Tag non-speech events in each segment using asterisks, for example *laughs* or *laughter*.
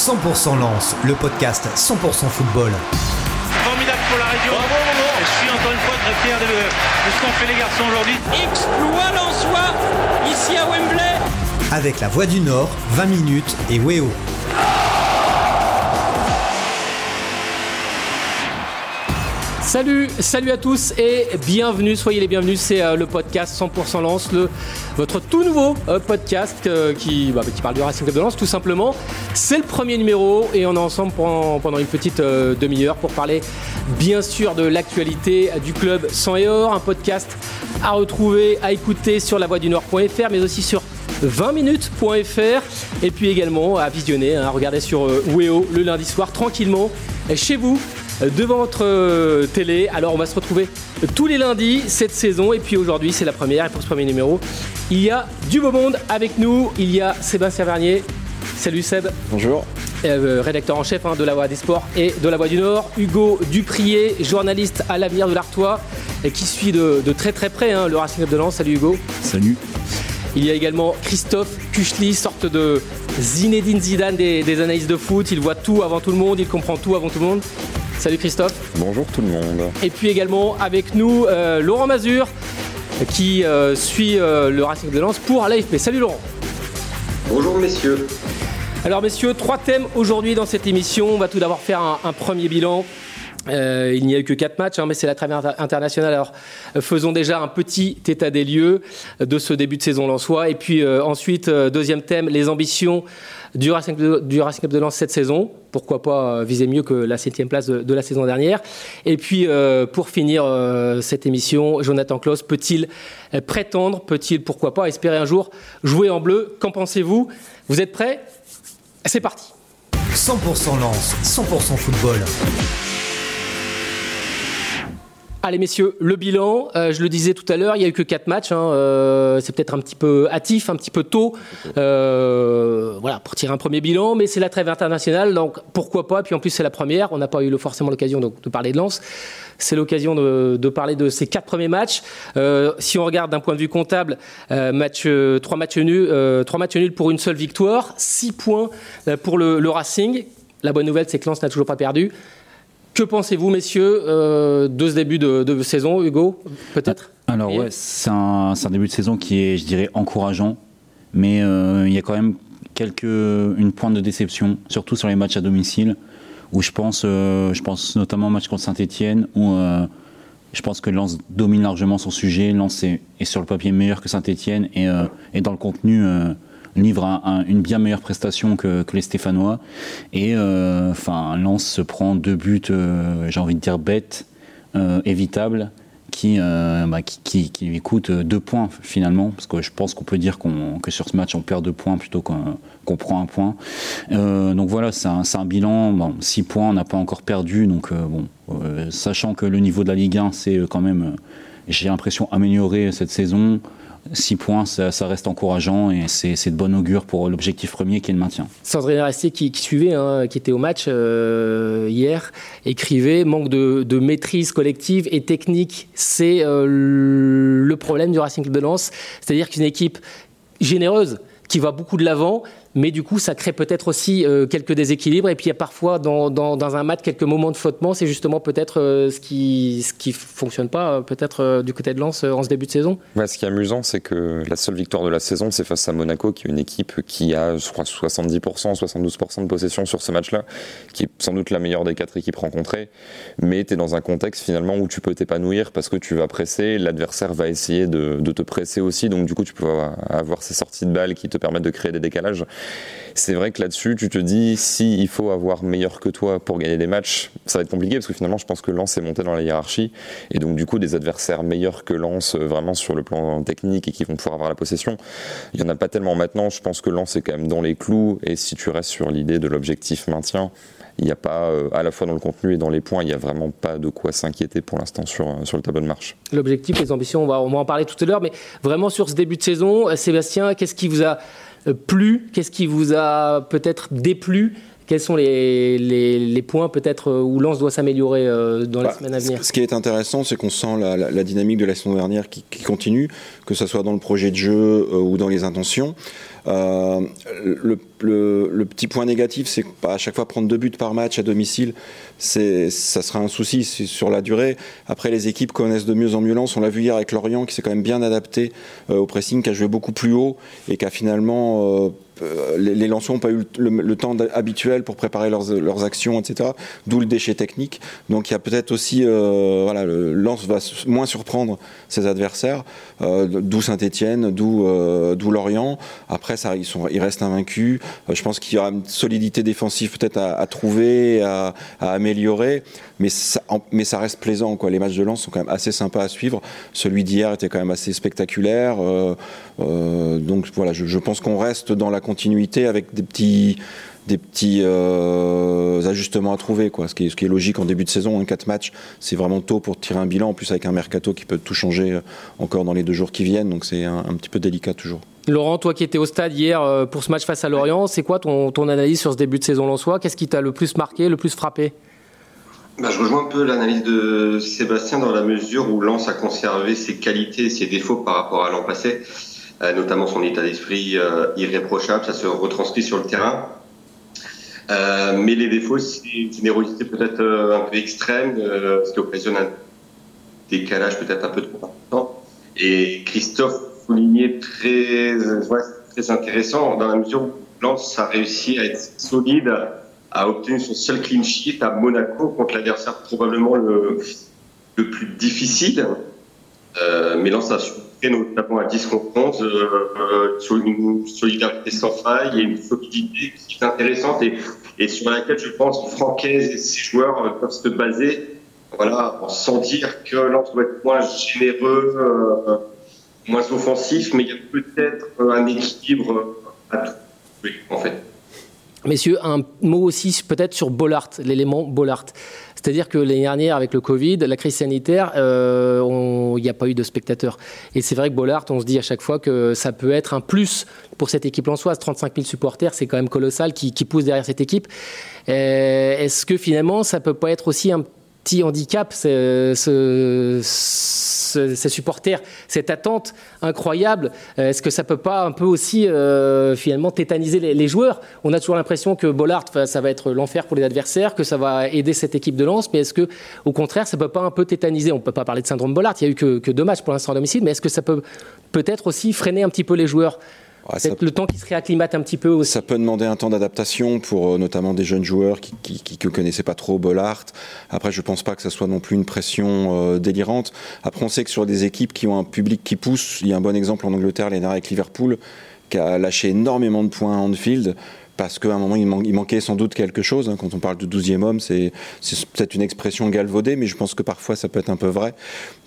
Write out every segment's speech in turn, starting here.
100% Lance, le podcast 100% football. Formidable pour la région. Je suis encore une fois très fier de, de ce qu'ont fait les garçons aujourd'hui. Exploit l'Ansois ici à Wembley. Avec la Voix du Nord, 20 minutes et Weo. Salut, salut à tous et bienvenue, soyez les bienvenus, c'est euh, le podcast 100% Lance, votre tout nouveau euh, podcast euh, qui, bah, qui parle du Racing Club de Lens tout simplement. C'est le premier numéro et on est ensemble pendant, une petite demi-heure pour parler bien sûr de l'actualité du club sans et or, un podcast à retrouver, à écouter sur lavoidunord.fr mais aussi sur 20minutes.fr et puis également à visionner, à regarder sur Weo le lundi soir tranquillement chez vous devant votre euh, télé. Alors on va se retrouver tous les lundis cette saison et puis aujourd'hui c'est la première et pour ce premier numéro il y a du beau monde avec nous. Il y a Sébastien Vernier. Salut Seb. Bonjour. Euh, rédacteur en chef hein, de la Voix des Sports et de la Voix du Nord. Hugo Duprier, journaliste à l'avenir de l'Artois et qui suit de, très très près hein, le Racing Club de Lens. Salut Hugo. Salut. Il y a également Christophe Kuchli, sorte de Zinedine Zidane des, des analyses de foot. Il voit tout avant tout le monde, il comprend tout avant tout le monde. Salut Christophe. Bonjour tout le monde. Et puis également avec nous euh, Laurent Mazur qui euh, suit euh, le Racing de Lens pour l'AFP. Salut Laurent. Bonjour messieurs. Alors messieurs, trois thèmes aujourd'hui dans cette émission. On va tout d'abord faire un, premier bilan. Il n'y a eu que quatre matchs, hein, mais c'est la trêve internationale. Alors, faisons déjà un petit état des lieux de ce début de saison lensois. Et puis ensuite, deuxième thème, les ambitions du Racing, Club de Lens cette saison. Pourquoi pas euh, viser mieux que la septième place de, la saison dernière. Et puis, euh, pour finir euh, cette émission, Jonathan Klaus peut-il prétendre, peut-il, pourquoi pas, espérer un jour jouer en bleu? Qu'en pensez-vous? Vous êtes prêts? C'est parti 100% Lens, 100% football. Allez messieurs, le bilan, euh, je le disais tout à l'heure, il n'y a eu que 4 matchs, hein, euh, c'est peut-être un petit peu hâtif, un petit peu tôt, euh, voilà, pour tirer un premier bilan, mais c'est la trêve internationale, donc pourquoi pas, puis en plus c'est la première, on n'a pas eu forcément l'occasion de, parler de Lens, c'est l'occasion de, parler de ces 4 premiers matchs. si on regarde d'un point de vue comptable, match, 3, matchs nuls, 3 matchs nuls pour une seule victoire, 6 points pour le, le Racing, la bonne nouvelle c'est que Lens n'a toujours pas perdu, que pensez-vous, messieurs, euh, de ce début de, saison, Hugo, peut-être Alors, ouais, c'est un, début de saison qui est, je dirais, encourageant, mais euh, il y a quand même quelques, une pointe de déception, surtout sur les matchs à domicile, où je pense, euh, je pense notamment au match contre Saint-Etienne, où je pense que Lens domine largement son sujet. Lens est, sur le papier meilleur que Saint-Etienne et, et, dans le contenu livre une bien meilleure prestation que, les Stéphanois. Et euh, enfin, Lens se prend deux buts, euh, j'ai envie de dire bêtes, euh, évitables. Bah, qui, qui, lui coûtent deux points finalement, parce que je pense qu'on peut dire que sur ce match on perd deux points plutôt qu'on prend un point. donc voilà, c'est un, un, bilan, six points, on n'a pas encore perdu, donc bon, sachant que le niveau de la Ligue 1 c'est quand même, j'ai l'impression, amélioré cette saison. 6 points, ça, reste encourageant et c'est de bon augure pour l'objectif premier qui est le maintien. Sandrine Restier qui, suivait, hein, qui était au match euh, hier, écrivait manque de, maîtrise collective et technique, c'est euh, le problème du Racing Club de Lens. C'est-à-dire qu'une équipe généreuse qui va beaucoup de l'avant, mais du coup, ça crée peut-être aussi euh, quelques déséquilibres. Et puis, il y a parfois dans, un match quelques moments de flottement. C'est justement peut-être euh, ce qui ce fonctionne pas, euh, peut-être du côté de Lens en ce début de saison. ce qui est amusant, c'est que la seule victoire de la saison, c'est face à Monaco, qui est une équipe qui a, je crois, 70%, 72% de possession sur ce match-là, qui est sans doute la meilleure des quatre équipes rencontrées. Mais tu es dans un contexte finalement où tu peux t'épanouir parce que tu vas presser, l'adversaire va essayer de, de te presser aussi. Donc, du coup, tu peux avoir ces sorties de balles qui te permettent de créer des décalages. C'est vrai que là-dessus, tu te dis, si il faut avoir meilleur que toi pour gagner des matchs, ça va être compliqué parce que finalement, je pense que Lens est monté dans la hiérarchie et donc du coup, des adversaires meilleurs que Lens euh, vraiment sur le plan technique et qui vont pouvoir avoir la possession, il y en a pas tellement maintenant. Je pense que Lens est quand même dans les clous et si tu restes sur l'idée de l'objectif maintien, il n'y a pas, euh, à la fois dans le contenu et dans les points, il n'y a vraiment pas de quoi s'inquiéter pour l'instant sur, euh, le tableau de marche. L'objectif, les ambitions, on va, en parler tout à l'heure, mais vraiment sur ce début de saison, Sébastien, qu'est-ce qui vous a plu Qu'est-ce qui vous a peut-être déplu? Quels sont les, les, points peut-être euh, où Lens doit s'améliorer euh, dans les bah, semaines à venir? Ce qui est intéressant, c'est qu'on sent la, la, dynamique de la saison dernière qui, qui, continue, que ce soit dans le projet de jeu ou dans les intentions. Euh, le, petit point négatif, c'est qu'à chaque fois prendre deux buts par match à domicile, ça sera un souci sur la durée. Après, les équipes connaissent de mieux en mieux Lens. On l'a vu hier avec Lorient, qui s'est quand même bien adapté euh, au pressing, qui a joué beaucoup plus haut et qui a finalement euh, les, les n'ont pas eu le, temps habituel pour préparer leurs, actions, etc. D'où le déchet technique. Donc il y a peut-être aussi, euh, voilà, le Lens va moins surprendre ses adversaires, euh, d'où Saint-Etienne, d'où Lorient. Après, ça, ils, sont, ils restent invaincus. je pense qu'il y aura une solidité défensive peut-être à, trouver, à, améliorer, mais ça, reste plaisant. Quoi. Les matchs de Lens sont quand même assez sympas à suivre. Celui d'hier était quand même assez spectaculaire. donc voilà, je, je pense qu'on reste dans la continuité avec des petits des petits euh, ajustements à trouver, quoi. Ce qui, est, ce qui est logique en début de saison. En hein, 4 matchs, c'est vraiment tôt pour tirer un bilan. En plus, avec un mercato qui peut tout changer euh, encore dans les deux jours qui viennent. Donc, c'est un, petit peu délicat toujours. Laurent, toi qui étais au stade hier euh, pour ce match face à Lorient, c'est quoi ton, ton, analyse sur ce début de saison lensois Qu'est-ce qui t'a le plus marqué, le plus frappé? Bah, je rejoins un peu l'analyse de Sébastien dans la mesure où Lens a conservé ses qualités et ses défauts par rapport à l'an passé. Euh, notamment son état d'esprit euh, irréprochable, ça se retranscrit sur le terrain. Euh, mais les défauts, c'est une générosité peut-être un peu extrême, ce qui occasionne un décalage peut-être un peu trop. Et Christophe soulignait très, très intéressant dans la mesure où Lens a réussi à être solide, a obtenu son seul clean sheet à Monaco contre l'adversaire probablement le, le plus difficile. Mais Lens a notamment à 10 contre 11, euh, sur une solidarité sans faille et une solidité qui est intéressante et, sur laquelle je pense que Francaise et ses joueurs euh, peuvent se baser voilà, sans dire que Lens doit être moins généreux, euh, moins offensif, mais il y a peut-être un équilibre à tout, en fait. Messieurs, un mot aussi peut-être sur Bollard, l'élément Bollard. C'est-à-dire que l'année dernière, avec le Covid, la crise sanitaire, euh, il n'y a pas eu de spectateurs. Et c'est vrai que Bollard, on se dit à chaque fois que ça peut être un plus pour cette équipe lançoise. 35 000 supporters, c'est quand même colossal qui, qui pousse derrière cette équipe. Euh, est-ce que finalement, ça peut pas être aussi un handicap, ce, ces supporters, cette attente incroyable, euh, est-ce que ça peut pas un peu aussi euh, finalement tétaniser les, joueurs? On a toujours l'impression que Bollard, ça va être l'enfer pour les adversaires, que ça va aider cette équipe de lance, mais est-ce que au contraire, ça peut pas un peu tétaniser? On peut pas parler de syndrome Bollard, il y a eu que, que deux matchs pour l'instant à domicile, mais est-ce que ça peut peut-être aussi freiner un petit peu les joueurs? C'est le temps qui se réacclimate un petit peu aussi. Ça peut demander un temps d'adaptation pour euh, notamment des jeunes joueurs qui ne connaissaient pas trop Bollard. Après, je pense pas que ça soit non plus une pression euh, délirante. Après, on sait que sur des équipes qui ont un public qui pousse, il y a un bon exemple en Angleterre dernière avec Liverpool, qui a lâché énormément de points à Anfield parce qu'à un moment, il, manquait sans doute quelque chose. Hein. Quand on parle de 12e homme, c'est peut-être une expression galvaudée, mais je pense que parfois, ça peut être un peu vrai.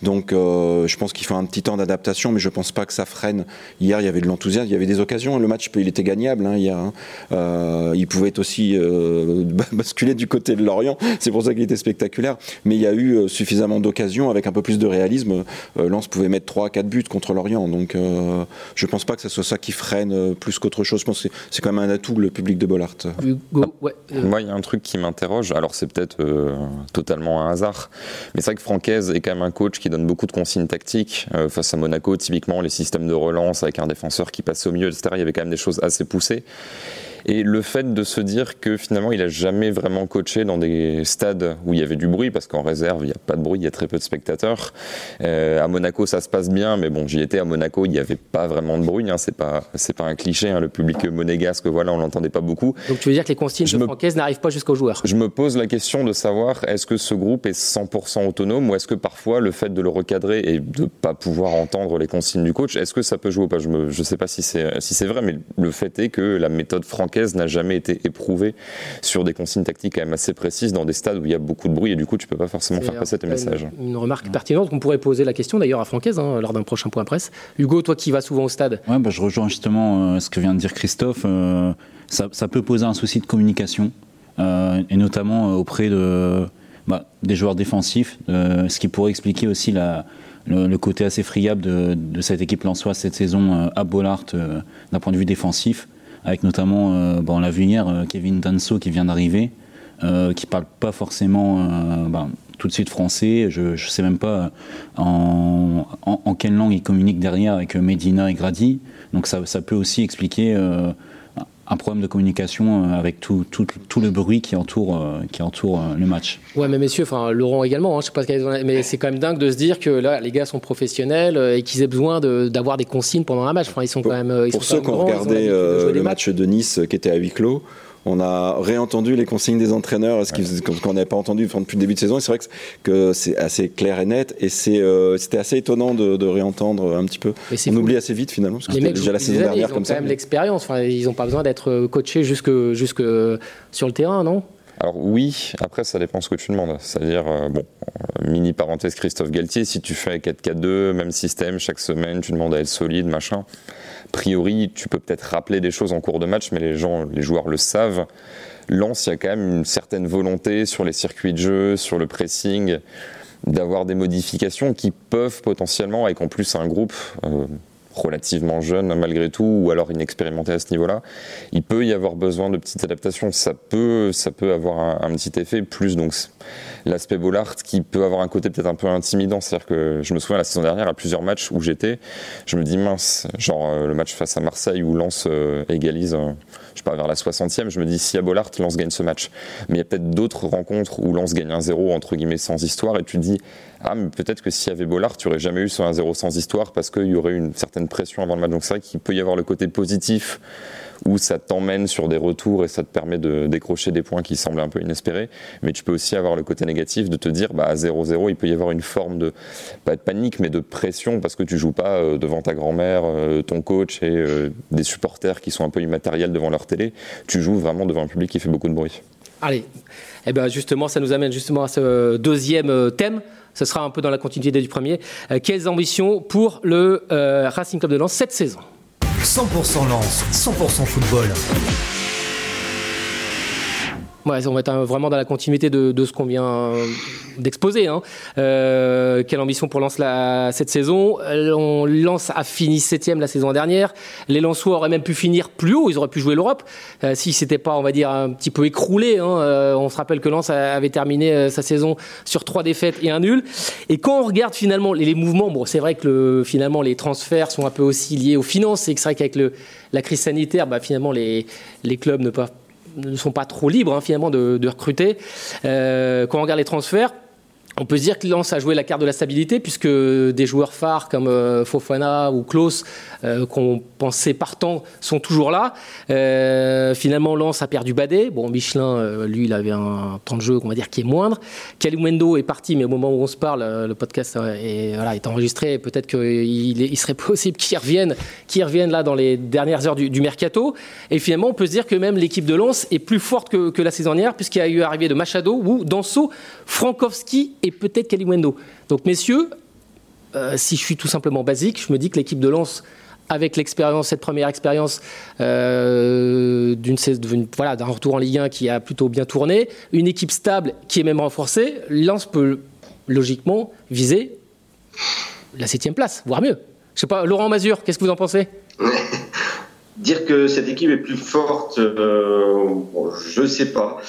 Donc, euh, je pense qu'il faut un petit temps d'adaptation, mais je pense pas que ça freine. Hier, il y avait de l'enthousiasme, il y avait des occasions. Le match, il était gagnable hein, hier. Hein. Euh, il pouvait aussi euh, *laughs* basculer du côté de Lorient. C'est pour ça qu'il était spectaculaire. Mais il y a eu suffisamment d'occasions avec un peu plus de réalisme. Lens pouvait mettre 3 4 buts contre Lorient. Donc, je pense pas que ce soit ça qui freine plus qu'autre chose. Je pense que c'est quand même un atout le public de Bollard. Moi, il y a un truc qui m'interroge. Alors, c'est peut-être totalement un hasard, mais c'est vrai que Francaise est quand même un coach qui donne beaucoup de consignes tactiques. Euh, face à Monaco, typiquement, les systèmes de relance avec un défenseur qui passe au milieu, etc. Il y avait quand même des choses assez poussées. Et le fait de se dire que finalement, il a jamais vraiment coaché dans des stades où il y avait du bruit, parce qu'en réserve, il n'y a pas de bruit, il y a très peu de spectateurs. Euh, à Monaco, ça se passe bien, mais bon, j'y étais à Monaco, il n'y avait pas vraiment de bruit. Hein, c'est pas, c'est pas un cliché. Hein, le public monégasque, voilà, on l'entendait pas beaucoup. Donc tu veux dire que les consignes de me... n'arrivent pas jusqu'aux joueurs? Je me pose la question de savoir est-ce que ce groupe est 100% autonome ou est-ce que parfois le fait de le recadrer et de pas pouvoir entendre les consignes du coach, est-ce que ça peut jouer ou pas? Je ne je sais pas si c'est si c'est vrai, mais le fait est que la méthode francaise n'a jamais été éprouvé sur des consignes tactiques quand même assez précises dans des stades où il y a beaucoup de bruit et du coup tu peux pas forcément faire passer tes messages. Une, remarque pertinente qu'on pourrait poser la question d'ailleurs à Francaise hein, lors d'un prochain point presse. Hugo, toi qui vas souvent au stade. Ouais, bah, je rejoins justement euh, ce que vient de dire Christophe. Euh, ça, peut poser un souci de communication euh, et notamment auprès de, bah, des joueurs défensifs, ce qui pourrait expliquer aussi la, le, côté assez friable de, de cette équipe lançoise cette saison à Bollard d'un point de vue défensif avec notamment, euh, bon, on l'a vu hier, euh, Kevin Danso qui vient d'arriver. euh, qui parlent pas forcément ben, tout de suite français. Je ne sais même pas en, en, quelle langue ils communiquent derrière avec Medina et Grady. Donc ça, ça peut aussi expliquer un problème de communication euh, avec tout, tout, tout le bruit qui entoure, euh, qui entoure euh, le match. Ouais, mais messieurs, enfin Laurent également, hein, je sais pas ce mais c'est quand même dingue de se dire que là, les gars sont professionnels et qu'ils aient besoin d'avoir de, des consignes pendant un match. Enfin, ils sont pour, quand même. Ils pour sont ceux qui ont regardé le match de Nice qui était à huis clos, on a réentendu les consignes des entraîneurs, ce qu'on n'avait pas entendu depuis le début de saison. Et c'est vrai que, que c'est assez clair et net, et euh, c'était assez étonnant de, de, réentendre un petit peu. On fou. oublie assez vite finalement, parce que c'était déjà la saison années, dernière ils ont comme quand ça. même l'expérience. Enfin, ils n'ont pas besoin d'être coachés jusque, jusque sur le terrain, non? Alors oui, après ça dépend ce que tu demandes. C'est-à-dire, euh, bon, mini parenthèse Christophe Galtier, si tu fais 4-4-2, même système, chaque semaine tu demandes à être solide, machin. A priori, tu peux peut-être rappeler des choses en cours de match, mais les gens, les joueurs le savent. Lance, il y a quand même une certaine volonté sur les circuits de jeu, sur le pressing, d'avoir des modifications qui peuvent potentiellement, avec en plus un groupe euh, relativement jeune malgré tout, ou alors inexpérimenté à ce niveau-là, il peut y avoir besoin de petites adaptations. Ça peut, ça peut avoir un, petit effet, plus donc l'aspect Bollard qui peut avoir un côté peut-être un peu intimidant. C'est-à-dire que je me souviens la saison dernière, à plusieurs matchs où j'étais, je me dis mince, genre euh, le match face à Marseille où Lens euh, égalise, euh, je sais pas, vers la 60e, je me dis si à Bollard, Lens gagne ce match. Mais il y a peut-être d'autres rencontres où Lens gagne un 0 entre guillemets sans histoire et tu dis ah mais peut-être que s'il y avait Bollard, tu aurais jamais eu ce 1-0 sans histoire parce qu'il y aurait une certaine pression avant le match. Donc c'est vrai qu'il peut y avoir le côté positif où ça t'emmène sur des retours et ça te permet de décrocher des points qui semblent un peu inespérés. Mais tu peux aussi avoir le côté négatif de te dire, bah, à 0-0, il peut y avoir une forme de, pas de panique, mais de pression parce que tu joues pas euh, devant ta grand-mère, euh, ton coach et euh, des supporters qui sont un peu immatériels devant leur télé. Tu joues vraiment devant un public qui fait beaucoup de bruit. Allez, eh ben justement, ça nous amène justement à ce deuxième thème. Ce sera un peu dans la continuité du premier. quelles ambitions pour le Racing Club de Lens cette saison? 100% Lens, 100% football. Ouais, on va être vraiment dans la continuité de, de ce qu'on vient d'exposer. Hein. Euh, quelle ambition pour Lens la, cette saison on, Lens a fini septième la saison dernière. Les Lensois auraient même pu finir plus haut. Ils auraient pu jouer l'Europe euh, si c'était pas, on va dire, un petit peu écroulé. Hein. Euh, on se rappelle que Lens avait terminé euh, sa saison sur trois défaites et un nul. Et quand on regarde finalement les, mouvements, bon, c'est vrai que le, finalement les transferts sont un peu aussi liés aux finances. C'est vrai qu'avec la crise sanitaire, bah, finalement les, les clubs ne peuvent ne sont pas trop libres hein, finalement de, de recruter. Euh, quand on regarde les transferts, on peut se dire que Lens a joué la carte de la stabilité puisque des joueurs phares comme euh, Fofana ou Klaus euh, qu'on pensait partant sont toujours là. Euh, finalement, Lens a perdu Badé. Bon, Michelin, lui, il avait un temps de jeu, on va dire, qui est moindre. Kalimwendo est parti, mais au moment où on se parle, le podcast est, enregistré. Peut-être qu'il il serait *laughs* possible qu'il revienne, qu'il revienne là dans les dernières heures du, mercato. Et finalement, on peut se dire que même l'équipe de Lens est plus forte que, la saison dernière puisqu'il y a eu arrivé de Machado ou Danso, Frankowski et peut-être Kalimwendo. Donc, messieurs, euh, si je suis tout simplement basique, je me dis que l'équipe de Lens, avec l'expérience, cette première expérience euh, d'une voilà, d'un retour en Ligue 1 qui a plutôt bien tourné, une équipe stable qui est même renforcée, Lens peut logiquement viser la septième place, voire mieux. Je sais pas, Laurent Mazur, qu'est-ce que vous en pensez? *laughs* Dire que cette équipe est plus forte, euh, je sais pas.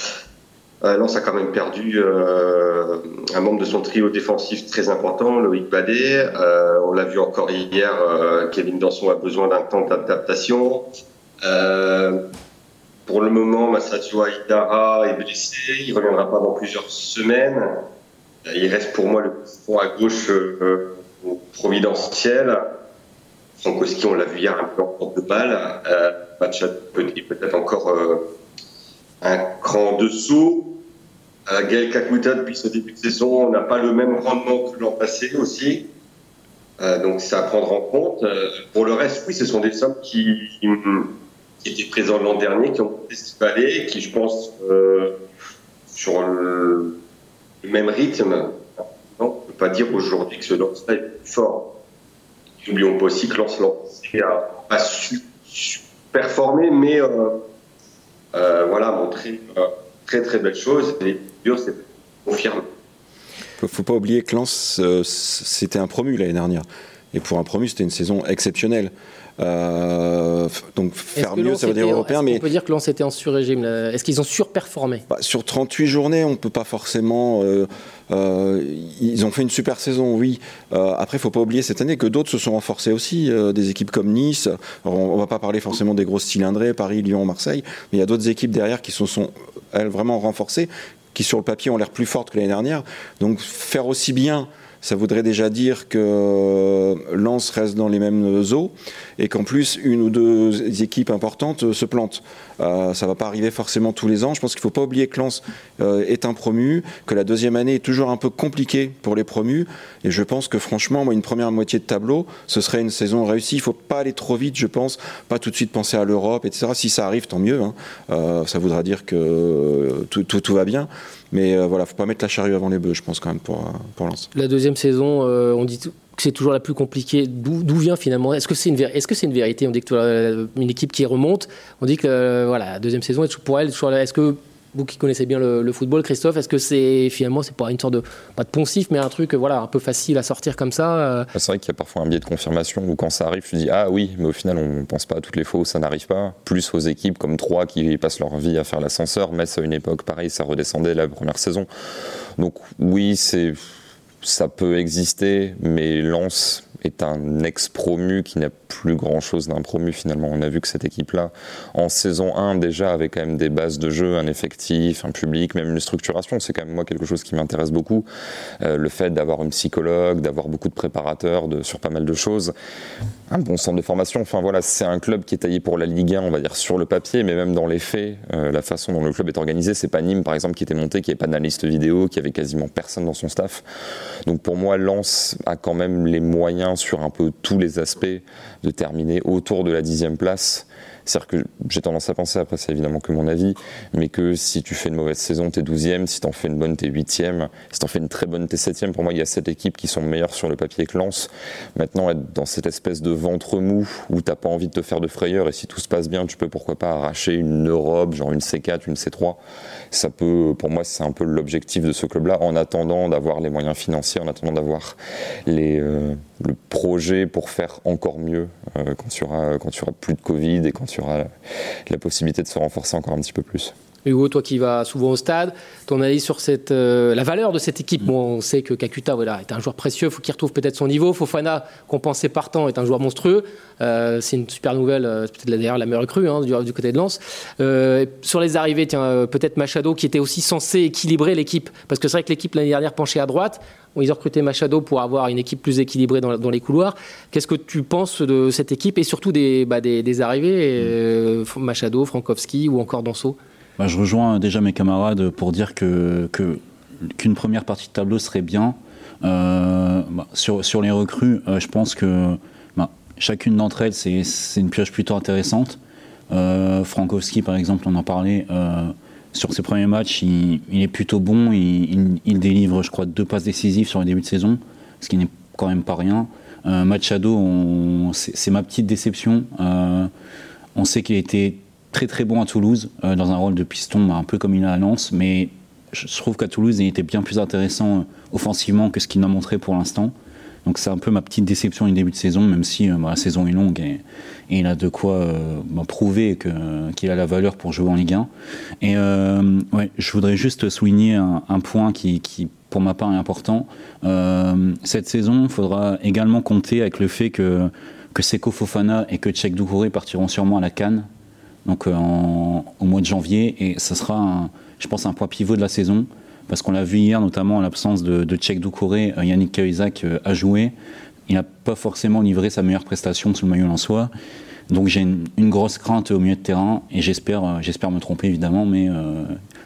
Euh, Lens a quand même perdu euh, un membre de son trio défensif très important, Loïc Badet. Euh, on l'a vu encore hier, Kevin Danson a besoin d'un temps d'adaptation. Pour le moment, Massadio Aïdara est blessé, il ne reviendra pas dans plusieurs semaines. Il reste pour moi le fond à gauche euh, providentiel. Frankowski, on l'a vu hier un peu en porte de balle. Euh, peut-être encore un cran dessous. Euh, Gaël Kakuta, depuis ce début de saison, n'a pas le même rendement que l'an passé aussi. Euh, donc c'est à prendre en compte. Euh, pour le reste, oui, ce sont des sommes qui, étaient présentes l'an dernier, qui ont fallait, qui, je pense, sur le, même rythme, on ne peut pas dire aujourd'hui que ce lance-là est plus fort. N'oublions pas aussi que lance n'a pas su, su, performer, mais voilà, montrer très très belle chose. Et dur, c'est confirmé. Faut pas oublier que Lens, euh, c'était un promu l'année dernière. Et pour un promu, c'était une saison exceptionnelle. Euh, donc faire mieux, ça veut dire européen, mais On peut dire que Lens était en sur-régime. Est-ce qu'ils ont surperformé? Bah, sur 38 journées, on peut pas forcément. euh, euh, ils ont fait une super saison, oui. Après, il faut pas oublier cette année que d'autres se sont renforcés aussi. des équipes comme Nice. Alors, on, on va pas parler forcément des grosses cylindrées, Paris, Lyon, Marseille, mais il y a d'autres équipes derrière qui se sont elles vraiment renforcées, qui sur le papier ont l'air plus fortes que l'année dernière. Donc faire aussi bien. Ça voudrait déjà dire que Lens reste dans les mêmes eaux et qu'en plus une ou deux équipes importantes se plantent. Euh, ça va pas arriver forcément tous les ans. Je pense qu'il faut pas oublier que Lens euh, est un promu, que la deuxième année est toujours un peu compliquée pour les promus. Et je pense que franchement, moi, une première moitié de tableau, ce serait une saison réussie. Il faut pas aller trop vite, je pense. Pas tout de suite penser à l'Europe, etc. Si ça arrive, tant mieux. hein. Euh, ça voudra dire que euh, tout va bien. Mais euh, voilà, faut pas mettre la charrue avant les bœufs, je pense quand même pour, euh, pour. La deuxième saison, euh, on dit que c'est toujours la plus compliquée. D'où vient finalement? Est-ce que c'est une, est-ce que c'est une vérité? On dit que euh, une équipe qui remonte, on dit que voilà, la deuxième saison est pour elle. Est-ce que vous qui connaissez bien le, football, Christophe, est-ce que c'est finalement c'est pas une sorte de pas de poncif, mais un truc voilà un peu facile à sortir comme ça euh, C'est vrai qu'il y a parfois un biais de confirmation où quand ça arrive, tu dis ah oui, mais au final on ne pense pas à toutes les fois où ça n'arrive pas. Plus aux équipes comme Troyes qui passent leur vie à faire l'ascenseur, Metz à une époque pareil, ça redescendait la première saison. Donc oui, c'est ça peut exister, mais Lens est un ex-promu qui n'a plus grand-chose d'un promu finalement. On a vu que cette équipe-là, en saison 1 déjà, avait quand même des bases de jeu, un effectif, un public, même une structuration. C'est quand même moi quelque chose qui m'intéresse beaucoup. Euh, le fait d'avoir une psychologue, d'avoir beaucoup de préparateurs de, sur pas mal de choses, un bon centre de formation. Enfin voilà, c'est un club qui est taillé pour la Ligue 1, on va dire sur le papier, mais même dans les faits, euh, la façon dont le club est organisé, c'est pas Nîmes par exemple qui était monté, qui n'avait pas d'analyste vidéo, qui avait quasiment personne dans son staff. Donc pour moi, Lens a quand même les moyens sur un peu tous les aspects de terminer autour de la dixième place. C'est-à-dire que j'ai tendance à penser, après c'est évidemment que mon avis, mais que si tu fais une mauvaise saison, t'es 12e, si t'en fais une bonne, t'es 8e, si t'en fais une très bonne, t'es 7e. Pour moi, il y a sept équipes qui sont meilleures sur le papier que Lens. Maintenant, être dans cette espèce de ventre mou où t'as pas envie de te faire de frayeur et si tout se passe bien, tu peux pourquoi pas arracher une Europe, genre une C4, une C3. Ça peut, pour moi, c'est un peu l'objectif de ce club-là en attendant d'avoir les moyens financiers, en attendant d'avoir euh, le projet pour faire encore mieux euh, quand il y plus de Covid et quand il y aura la possibilité de se renforcer encore un petit peu plus. Hugo, toi qui vas souvent au stade, ton analyse sur euh, la valeur de cette équipe? Bon, on sait que Kakuta voilà, est un joueur précieux, faut qu'il retrouve peut-être son niveau. Fofana, compensé par temps, est un joueur monstrueux. Euh, c'est une super nouvelle, euh, c'est peut-être d'ailleurs la meilleure recrue hein, du, côté de Lens. Sur les arrivées, tiens, peut-être Machado qui était aussi censé équilibrer l'équipe. Parce que c'est vrai que l'équipe l'année dernière penchait à droite. Ils ont recruté Machado pour avoir une équipe plus équilibrée dans, les couloirs. Qu'est-ce que tu penses de cette équipe et surtout des, bah, arrivées Machado, Frankowski ou encore Danso? Bah, je rejoins déjà mes camarades pour dire que qu'une première partie de tableau serait bien. Euh, bah, sur, sur les recrues, euh, je pense que bah, chacune d'entre elles, c'est c'est une pioche plutôt intéressante. Euh, Frankowski, par exemple, on en parlait. sur ses premiers matchs, il, est plutôt bon. Il, délivre, je crois, deux passes décisives sur le début de saison, ce qui n'est quand même pas rien. Machado, c'est ma petite déception. On sait qu'il était très très bon à Toulouse, euh, dans un rôle de piston, un peu comme il a à Lens, mais je trouve qu'à Toulouse, il était bien plus intéressant euh, offensivement que ce qu'il m'a montré pour l'instant. Donc c'est un peu ma petite déception du début de saison, même si euh, bah, la saison est longue et, il a de quoi bah, prouver qu'il a la valeur pour jouer en Ligue 1. Et ouais, je voudrais juste souligner un, point qui, pour ma part, est important. Cette saison, il faudra également compter avec le fait que, que Seko Fofana et que Tchèque Doucouré partiront sûrement à la Cannes donc euh, au mois de janvier, et ça sera, je pense, un point pivot de la saison, parce qu'on l'a vu hier, notamment en l'absence de, de Tchèque Doucouré, euh, Yannick Cahuzac euh, a joué. Il n'a pas forcément livré sa meilleure prestation sous le maillot en soi. Donc j'ai une, grosse crainte au milieu de terrain, et j'espère, j'espère me tromper évidemment, mais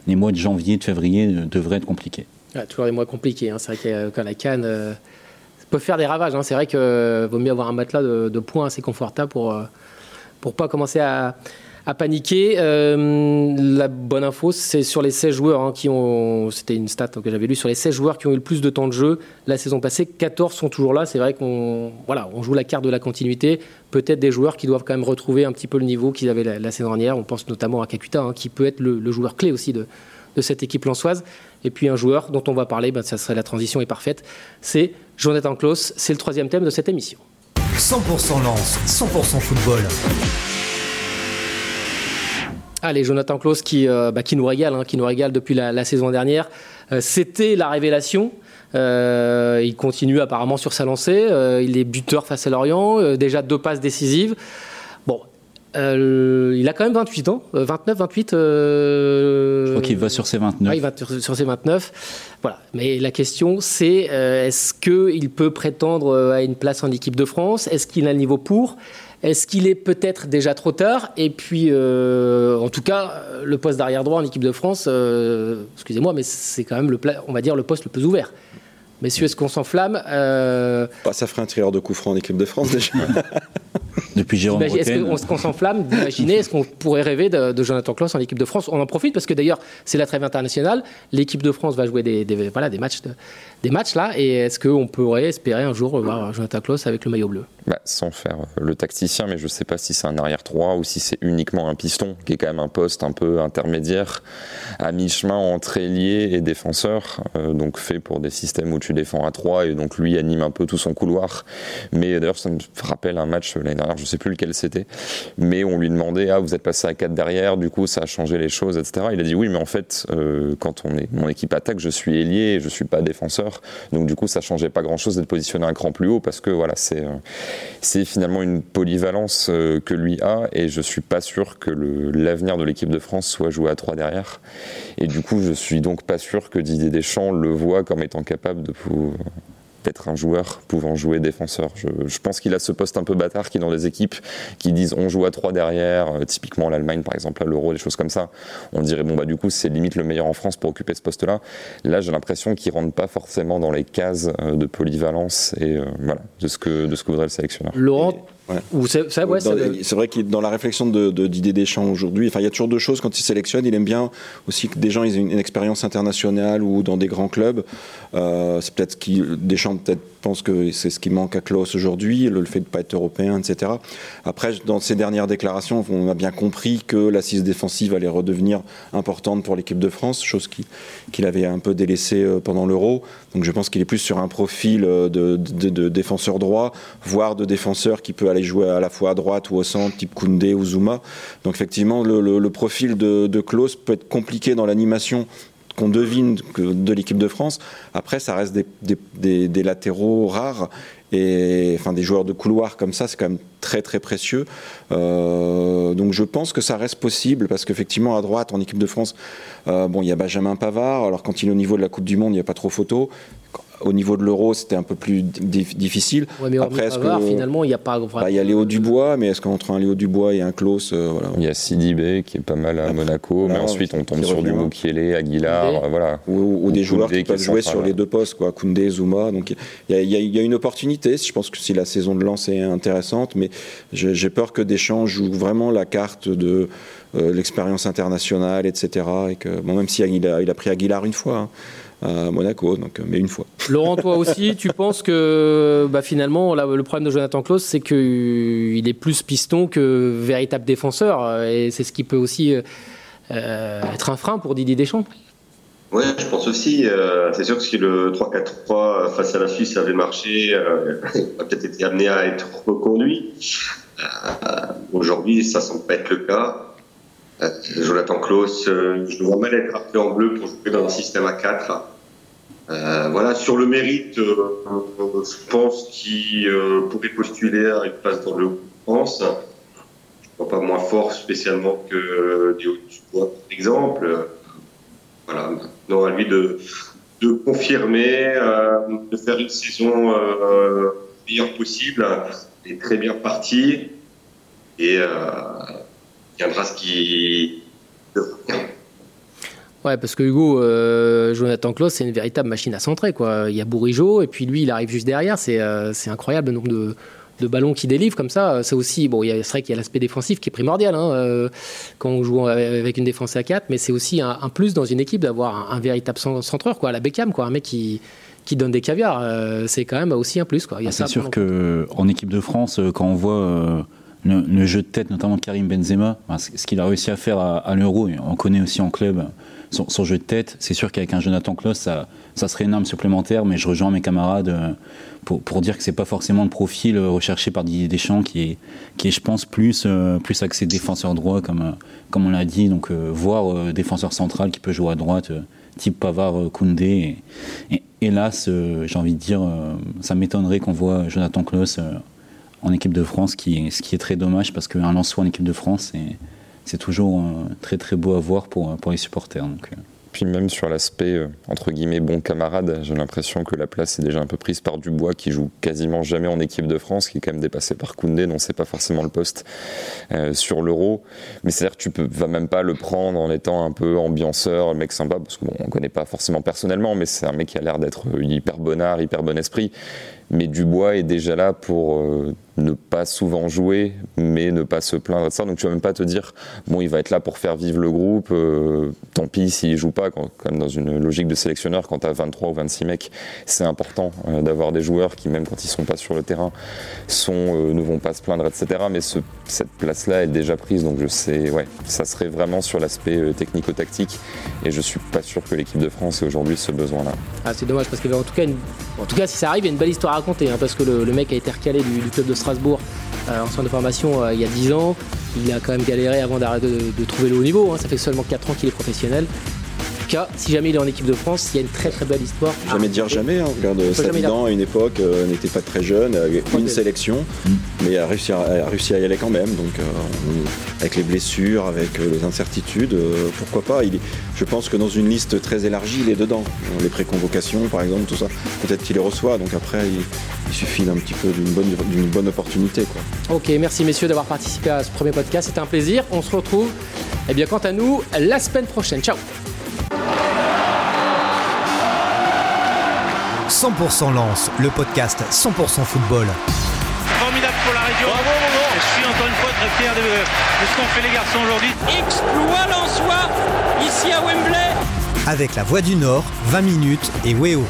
les mois de janvier, de février devraient être compliqués. Ouais, toujours des mois compliqués. hein. C'est vrai quand la canne peut faire des ravages. hein. C'est vrai qu'il vaut mieux avoir un matelas de, de points assez confortable pour pour pas commencer à, à paniquer. Euh, la bonne info, c'est sur les 16 joueurs hein, qui ont. C'était une stat que j'avais lue sur les 16 joueurs qui ont eu le plus de temps de jeu la saison passée. 14 sont toujours là. C'est vrai qu'on voilà, on joue la carte de la continuité. Peut-être des joueurs qui doivent quand même retrouver un petit peu le niveau qu'ils avaient la, saison dernière. On pense notamment à Kakuta, hein, qui peut être le, joueur clé aussi de, de cette équipe lançoise. Et puis un joueur dont on va parler, ben, ça serait la transition est parfaite, c'est Jonathan Klaus. C'est le troisième thème de cette émission. 100% lance, 100% football. Allez, Jonathan Klaus qui, euh, bah, qui nous régale, hein, qui nous régale depuis la, la saison dernière. Euh, C'était la révélation. Euh, il continue apparemment sur sa lancée. Il est buteur face à Lorient. déjà deux passes décisives. Bon, il a quand même 28 ans. euh, 29, 28. euh, Je crois qu'il va sur ses 29. Ouais, il va sur- ses 29. Voilà. Mais la question, c'est est-ce qu'il peut prétendre à une place en équipe de France? Est-ce qu'il a le niveau pour? Est-ce qu'il est peut-être déjà trop tard Et puis, euh, en tout cas, le poste d'arrière droit en équipe de France, euh, excusez-moi, mais c'est quand même, le, on va dire, le poste le plus ouvert. Messieurs, est-ce qu'on s'enflamme Euh, Bah, ça ferait un tireur de coup franc en équipe de France déjà. *laughs* Depuis Jérôme Imagine- Est-ce qu'on qu'on s'enflamme d'imaginer Est-ce qu'on pourrait rêver de, de Jonathan Klaus en équipe de France? On en profite parce que d'ailleurs, c'est la trêve internationale. L'équipe de France va jouer des, des- voilà, des, matchs, de- des matchs là. Et est-ce qu'on pourrait espérer un jour voir Jonathan Klaus avec le maillot bleu? Bah, sans faire euh, le tacticien, mais je sais pas si c'est un arrière 3 ou si c'est uniquement un piston, qui est quand même un poste un peu intermédiaire, à mi-chemin entre ailier et défenseur, euh, donc fait pour des systèmes où tu défends à 3 et donc lui anime un peu tout son couloir. Mais d'ailleurs, ça me rappelle un match l'année dernière, je sais plus lequel c'était, mais on lui demandait Ah, vous êtes passé à 4 derrière, du coup ça a changé les choses, etc. Il a dit Oui, mais en fait, euh, quand on est, mon équipe attaque, je suis ailier et je suis pas défenseur, donc du coup ça changeait pas grand chose d'être positionné un cran plus haut parce que voilà, c'est. euh, finalement une polyvalence euh, que lui a et je suis pas sûr que l'avenir de l'équipe de France soit joué à 3 derrière. Et du coup, je suis donc pas sûr que Didier Deschamps le voit comme étant capable de d'être un joueur pouvant jouer défenseur. Je, je pense qu'il a ce poste un peu bâtard qui est dans des équipes qui disent on joue à 3 derrière, euh, typiquement l'Allemagne par exemple à l'Euro, des choses comme ça. On dirait bon bah du coup c'est limite le meilleur en France pour occuper ce poste-là. Là j'ai l'impression qu'il rentre pas forcément dans les cases euh, de polyvalence et euh, voilà de ce que de ce que voudrait le sélectionneur. Laurent Ouais. c'est ouais, vrai qu'il dans la réflexion de, de Didier Deschamps aujourd'hui, enfin il y a toujours deux choses quand il sélectionne. Il aime bien aussi que des gens aient une, une expérience internationale ou dans des grands clubs. Euh, c'est peut-être ce qui Deschamps peut-être pense que c'est ce qui manque à Klaus aujourd'hui, le, le fait de ne pas être européen, etc. Après, dans ses dernières déclarations, on a bien compris que l'assise défensive allait redevenir importante pour l'équipe de France, chose qui- qu'il avait un peu délaissée euh, pendant l'Euro. Donc je pense qu'il est plus sur un profil euh, de défenseur droit, voire de défenseur qui peut aller jouer à la fois à droite ou au centre, type Koundé ou Zuma. Donc effectivement, le, profil de, Klaus peut être compliqué dans l'animation qu'on devine de l'équipe de France. Après, ça reste des latéraux rares et enfin des joueurs de couloir comme ça, c'est quand même très très précieux. Euh, donc je pense que ça reste possible parce qu'effectivement à droite en équipe de France, euh, bon il y a Benjamin Pavard. Alors quand il est au niveau de la Coupe du Monde, il n'y a pas trop photo. Au niveau de l'Euro, c'était un peu plus dif- difficile. Ouais, mais hormis Après, est-ce que- finalement, il n'y a pas. Bah, il y a Léo Dubois, mais est-ce qu'entre un Léo Dubois et un Klaus, euh, voilà, Il y a Sidibé qui est pas mal à Monaco, Voilà, mais ensuite on tombe sur du reviendra. Mukiele, Aguilar, Koundé. euh, voilà. ou, ou Ou des joueurs Koundé qui qui peuvent jouer central, sur les deux postes, quoi. Koundé, Zuma. Donc il y a, y y une opportunité. Je pense que si la saison de lance est intéressante, mais j'ai j'ai peur que Deschamps joue vraiment la carte de euh, l'expérience internationale, etc. Et que bon, même si il a, il a pris Aguilar une fois. hein, à Monaco, donc, mais une fois. Laurent, toi aussi, tu penses que bah, finalement, là, le problème de Jonathan Klaus, c'est qu'il est plus piston que véritable défenseur. euh, Et c'est ce qui peut aussi euh, euh, être un frein pour Didier Deschamps. Ouais, je pense aussi. euh, c'est sûr que si le 3-4-3 face à la Suisse avait marché, euh, *laughs* il a peut-être été amené à être reconduit. Euh, Aujourd'hui, ça semble pas être le cas. Euh, Jonathan Klaus, euh, je le vois mal être appelé en bleu pour jouer dans un système à 4. Euh, voilà, sur le mérite, je pense qu'il euh, pourrait postuler à une place dans le France. Je ne pas moins fort spécialement que Léo Dubois, par exemple. Voilà, maintenant à lui de, confirmer, de faire une saison meilleure possible. Il est très bien parti et viendra ce qui. Ouais, parce que Hugo, euh, Jonathan Klaus, c'est une véritable machine à centrer. Quoi. Il y a Bourigeau, et puis lui, il arrive juste derrière. C'est euh, incroyable le nombre de, de ballons qu'il délivre comme ça. C'est aussi, bon, il y a- c'est vrai qu'il y a l'aspect défensif qui est primordial hein, euh, quand on joue avec une défense à 4, mais c'est aussi un, un plus dans une équipe d'avoir un, un véritable cen- centreur, quoi, à la Beckham, quoi, un mec qui, qui donne des caviars. Euh, c'est quand même aussi un plus. Quoi. Ah, c'est sûr pendant- que en équipe de France, quand on voit euh, le, jeu de tête, notamment Karim Benzema, ce qu'il a réussi à faire à, l'Euro, on connaît aussi en club son, jeu de tête. C'est sûr qu'avec un Jonathan Klaus, ça, ça serait une arme supplémentaire, mais je rejoins mes camarades euh, pour, pour dire que c'est pas forcément le profil recherché par Didier Deschamps qui est, qui est je pense, plus, euh, plus axé défenseur droit, comme, comme on l'a dit, donc voire défenseur central qui peut jouer à droite, type Pavard, Koundé. Et, hélas, j'ai envie de dire, ça m'étonnerait qu'on voit Jonathan Klaus en équipe de France, qui, ce qui est très dommage parce qu'un lanceur en équipe de France, c'est toujours euh, très très beau à voir pour, les supporters. Euh. Puis même sur l'aspect, euh, entre guillemets, bon camarade, j'ai l'impression que la place est déjà un peu prise par Dubois, qui joue quasiment jamais en équipe de France, qui est quand même dépassé par Koundé, dont c'est pas forcément le poste sur l'Euro. Mais c'est-à-dire que tu peux, vas même pas le prendre en étant un peu ambianceur, le mec sympa, parce qu'on on connaît pas forcément personnellement, mais c'est un mec qui a l'air d'être hyper bonnard, hyper bon esprit. Mais Dubois est déjà là pour ne pas souvent jouer, mais ne pas se plaindre de ça. Donc tu vas même pas te dire, bon, il va être là pour faire vivre le groupe, euh, tant pis s'il joue pas, comme dans une logique de sélectionneur, quand tu as 23 ou 26 mecs, c'est important euh, d'avoir des joueurs qui, même quand ils sont pas sur le terrain, euh, ne vont pas se plaindre, etc. Mais cette place-là est déjà prise, donc je sais, ouais, ça serait vraiment sur l'aspect technico-tactique, et je suis pas sûr que l'équipe de France ait aujourd'hui ce besoin-là. Ah, c'est dommage, parce tout cas, en tout cas, si ça arrive, il y a une belle histoire raconter, hein, parce que le, mec a été recalé du, du club de Strasbourg euh, en centre de formation euh, il y a 10 ans. Il a quand même galéré avant d'arrêter de, trouver le haut niveau. Hein. Ça fait seulement 4 ans qu'il est professionnel cas, si jamais il est en équipe de France, il y a une très très belle histoire. Jamais dire jamais. Hein. Regarde, Savidan à une époque euh, n'était pas très jeune, avait une sélection, mm. Mais a réussi à, a réussi à y aller quand même. Donc, euh, avec les blessures, avec euh, les incertitudes, pourquoi pas? Il, Je pense que dans une liste très élargie, il est dedans. Les préconvocations, par exemple, tout ça, peut-être qu'il les reçoit. Donc après, il, suffit d'un petit peu d'une bonne, d'une bonne opportunité. Quoi. Ok, merci messieurs d'avoir participé à ce premier podcast. C'était un plaisir. On se retrouve, eh bien, quant à nous, la semaine prochaine. Ciao 100% Lance, le podcast 100% football. Très fier de, ce qu'ont fait les garçons aujourd'hui. Exploit soi, ici à Wembley. Avec la Voix du Nord, 20 minutes et Weo.